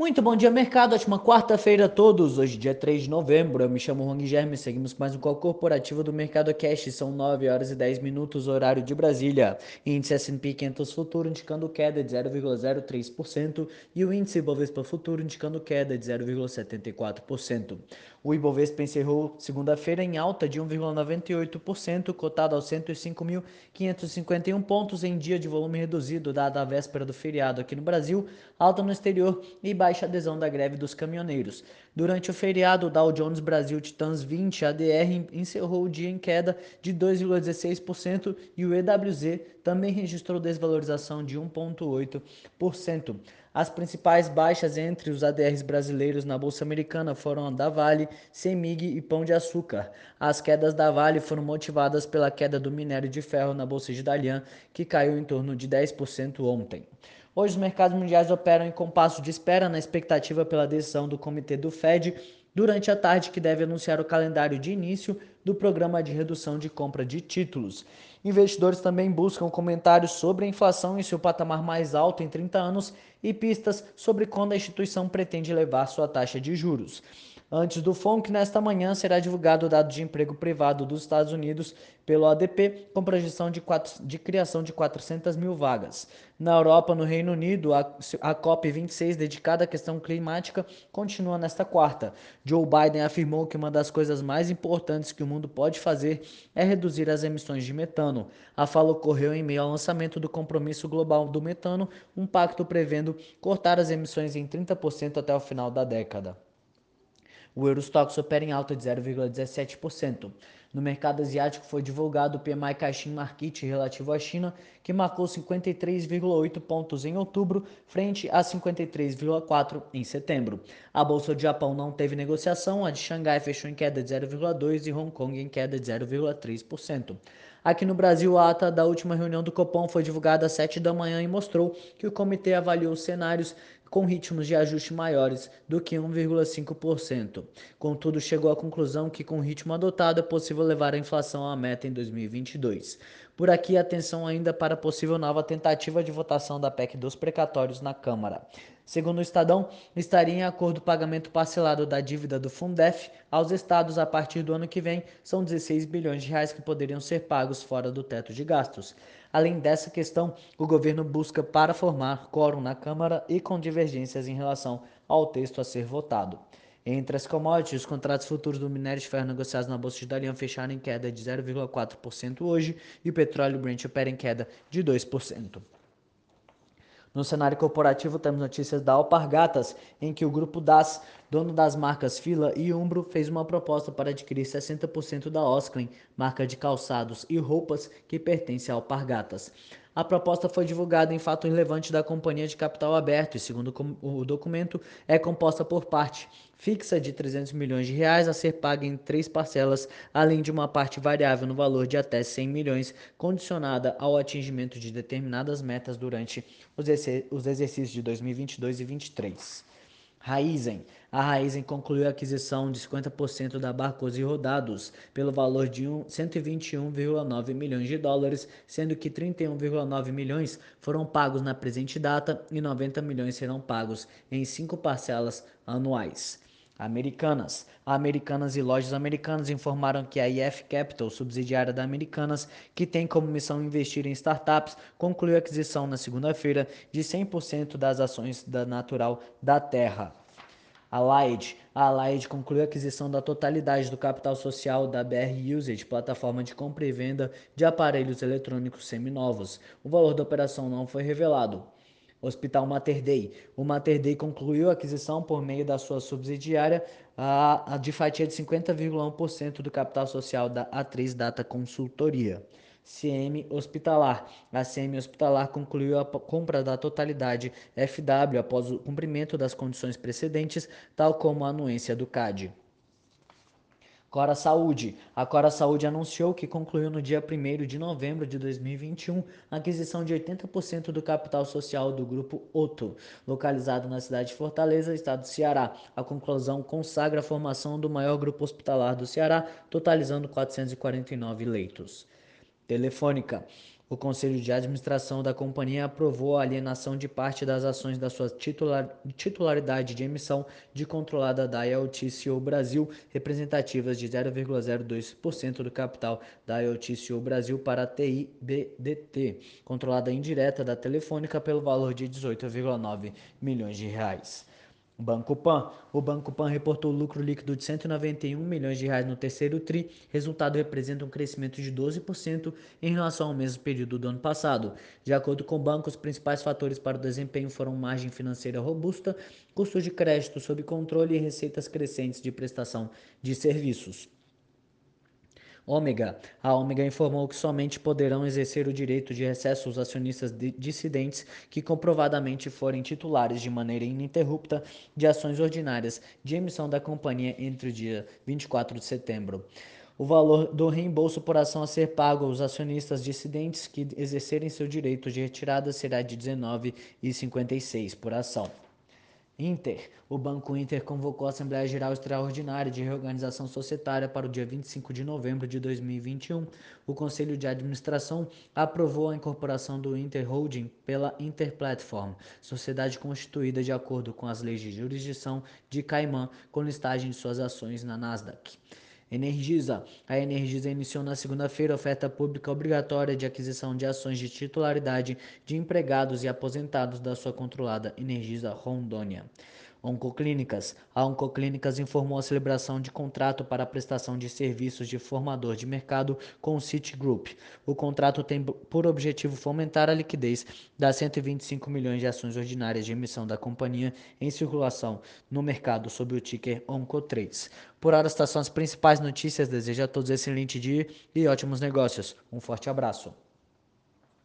Muito bom dia, mercado. Ótima quarta-feira a todos. Hoje, dia 3 de novembro. Eu me chamo Juan Guilherme. Seguimos mais um call corporativo do Mercado Cash. São 9 horas e 10 minutos, horário de Brasília. Índice S&P 500 Futuro indicando queda de 0,03% e o índice Bovespa Futuro indicando queda de 0,74%. O Ibovespa encerrou segunda-feira em alta de 1,98%, cotado aos 105.551 pontos em dia de volume reduzido, dada a véspera do feriado aqui no Brasil, alta no exterior e baixa adesão da greve dos caminhoneiros. Durante o feriado, o Dow Jones Brasil Titãs 20 ADR encerrou o dia em queda de 2,16% e o EWZ também registrou desvalorização de 1,8%. As principais baixas entre os ADRs brasileiros na Bolsa Americana foram a da Vale, Semig e Pão de Açúcar. As quedas da Vale foram motivadas pela queda do minério de ferro na Bolsa de Dalian, que caiu em torno de 10% ontem. Hoje os mercados mundiais operam em compasso de espera na expectativa pela decisão do comitê do Fed durante a tarde que deve anunciar o calendário de início do programa de redução de compra de títulos. Investidores também buscam comentários sobre a inflação em seu patamar mais alto em 30 anos e pistas sobre quando a instituição pretende levar sua taxa de juros. Antes do FONC, nesta manhã será divulgado o dado de emprego privado dos Estados Unidos pelo ADP, com projeção de, quatro, de criação de 400 mil vagas. Na Europa, no Reino Unido, a, a COP26, dedicada à questão climática, continua nesta quarta. Joe Biden afirmou que uma das coisas mais importantes que o mundo pode fazer é reduzir as emissões de metano. A fala ocorreu em meio ao lançamento do Compromisso Global do Metano, um pacto prevendo cortar as emissões em 30% até o final da década. O Eurostox opera em alta de 0,17%. No mercado asiático foi divulgado o PMI Caixin Market relativo à China, que marcou 53,8 pontos em outubro, frente a 53,4 em setembro. A bolsa de Japão não teve negociação, a de Xangai fechou em queda de 0,2 e Hong Kong em queda de 0,3%. Aqui no Brasil, a ata da última reunião do Copom foi divulgada às 7 da manhã e mostrou que o comitê avaliou cenários com ritmos de ajuste maiores do que 1,5%. Contudo, chegou à conclusão que, com o ritmo adotado, é possível levar a inflação à meta em 2022. Por aqui, atenção ainda para a possível nova tentativa de votação da PEC dos precatórios na Câmara. Segundo o Estadão, estaria em acordo o pagamento parcelado da dívida do Fundef aos estados a partir do ano que vem. São 16 bilhões de reais que poderiam ser pagos fora do teto de gastos. Além dessa questão, o governo busca para formar quórum na Câmara e com divergências em relação ao texto a ser votado. Entre as commodities, os contratos futuros do minério de ferro negociados na Bolsa de Dalian fecharam em queda de 0,4% hoje e o petróleo Brent opera em queda de 2%. No cenário corporativo, temos notícias da Alpargatas, em que o grupo DAS, dono das marcas Fila e Umbro, fez uma proposta para adquirir 60% da Osklin, marca de calçados e roupas que pertence à Alpargatas. A proposta foi divulgada em fato relevante da companhia de capital aberto e, segundo o documento, é composta por parte fixa de 300 milhões de reais a ser paga em três parcelas, além de uma parte variável no valor de até 100 milhões, condicionada ao atingimento de determinadas metas durante os exercícios de 2022 e 2023. Raizen. A Raizen concluiu a aquisição de 50% da Barcos e Rodados pelo valor de 121,9 milhões de dólares, sendo que 31,9 milhões foram pagos na presente data e 90 milhões serão pagos em cinco parcelas anuais. Americanas. Americanas e lojas americanas informaram que a IF Capital, subsidiária da Americanas, que tem como missão investir em startups, concluiu a aquisição na segunda-feira de 100% das ações da Natural da Terra. A Light, a Light concluiu a aquisição da totalidade do capital social da BR Usage, plataforma de compra e venda de aparelhos eletrônicos seminovos. O valor da operação não foi revelado. Hospital Mater Dei. O Mater Dei concluiu a aquisição por meio da sua subsidiária a, a de fatia de 50,1% do capital social da Atriz Data Consultoria. CM Hospitalar. A CM Hospitalar concluiu a compra da totalidade FW após o cumprimento das condições precedentes, tal como a anuência do CAD. Cora Saúde. A Cora Saúde anunciou que concluiu no dia 1 de novembro de 2021 a aquisição de 80% do capital social do Grupo Otto, localizado na cidade de Fortaleza, estado do Ceará. A conclusão consagra a formação do maior grupo hospitalar do Ceará, totalizando 449 leitos. Telefônica. O Conselho de Administração da companhia aprovou a alienação de parte das ações da sua titular, titularidade de emissão de controlada da IoTCO Brasil, representativas de 0,02% do capital da IoTCO Brasil para a TIBDT, controlada indireta da Telefônica pelo valor de 18,9 milhões de reais. Banco Pan. O Banco Pan reportou lucro líquido de 191 milhões de reais no terceiro tri. Resultado representa um crescimento de 12% em relação ao mesmo período do ano passado. De acordo com o banco, os principais fatores para o desempenho foram margem financeira robusta, custos de crédito sob controle e receitas crescentes de prestação de serviços. Ômega. A Ômega informou que somente poderão exercer o direito de recesso os acionistas dissidentes que comprovadamente forem titulares de maneira ininterrupta de ações ordinárias de emissão da companhia entre o dia 24 de setembro. O valor do reembolso por ação a ser pago aos acionistas dissidentes que exercerem seu direito de retirada será de R$ 19,56 por ação. Inter. O Banco Inter convocou a Assembleia Geral Extraordinária de Reorganização Societária para o dia 25 de novembro de 2021. O Conselho de Administração aprovou a incorporação do Inter Holding pela Inter Platform, sociedade constituída de acordo com as leis de jurisdição de Caimã, com listagem de suas ações na Nasdaq. Energisa. A Energisa iniciou na segunda-feira oferta pública obrigatória de aquisição de ações de titularidade de empregados e aposentados da sua controlada Energisa Rondônia. Oncoclínicas. A Oncoclínicas informou a celebração de contrato para a prestação de serviços de formador de mercado com o Citigroup. O contrato tem por objetivo fomentar a liquidez das 125 milhões de ações ordinárias de emissão da companhia em circulação no mercado sob o ticker ONCO3. Por hora, estas são as principais notícias. Desejo a todos excelente dia e ótimos negócios. Um forte abraço.